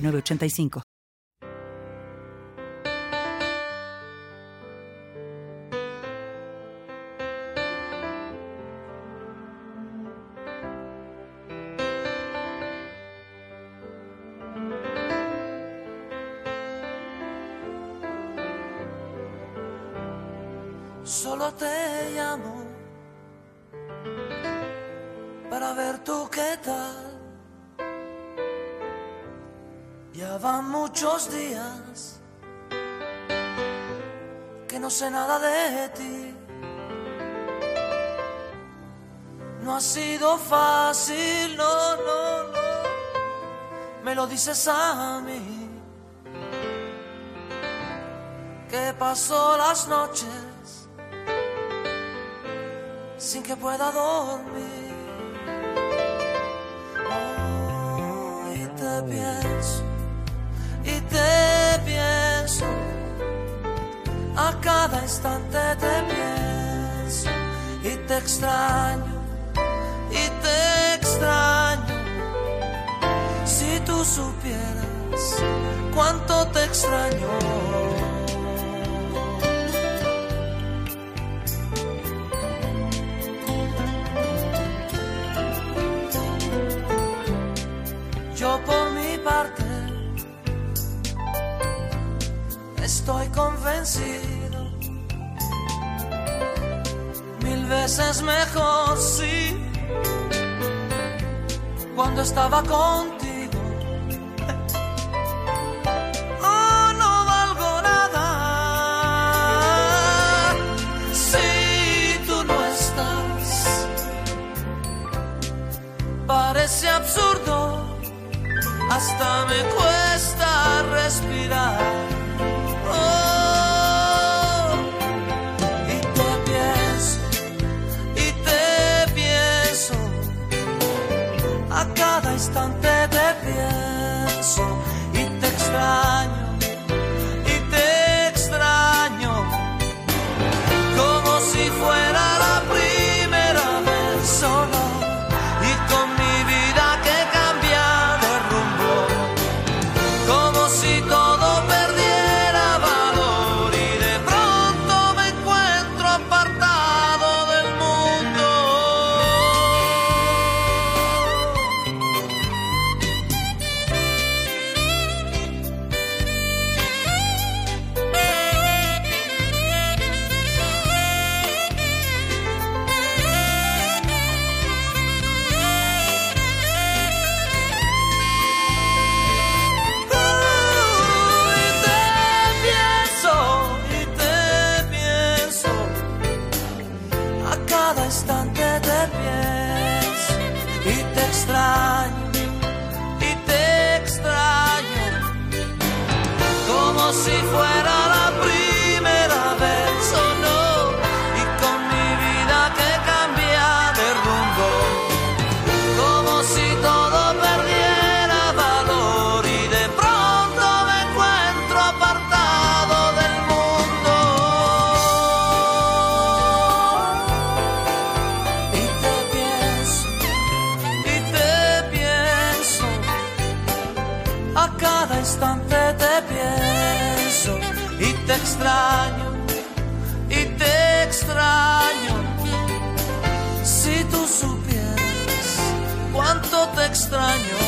985. Solo te llamo para ver tú qué tal. Ya van muchos días que no sé nada de ti. No ha sido fácil, no, no, no. Me lo dices a mí. Que pasó las noches sin que pueda dormir. Hoy te pienso instante te pienso y te extraño y te extraño. Si tú supieras cuánto te extraño. Yo por mi parte estoy convencido. Veces mejor, sí, cuando estaba contigo. Oh, no valgo nada. Si tú no estás, parece absurdo, hasta me cuesta a cada instante te pienso, extraño, y te extraño. Si tú supieras cuánto te extraño.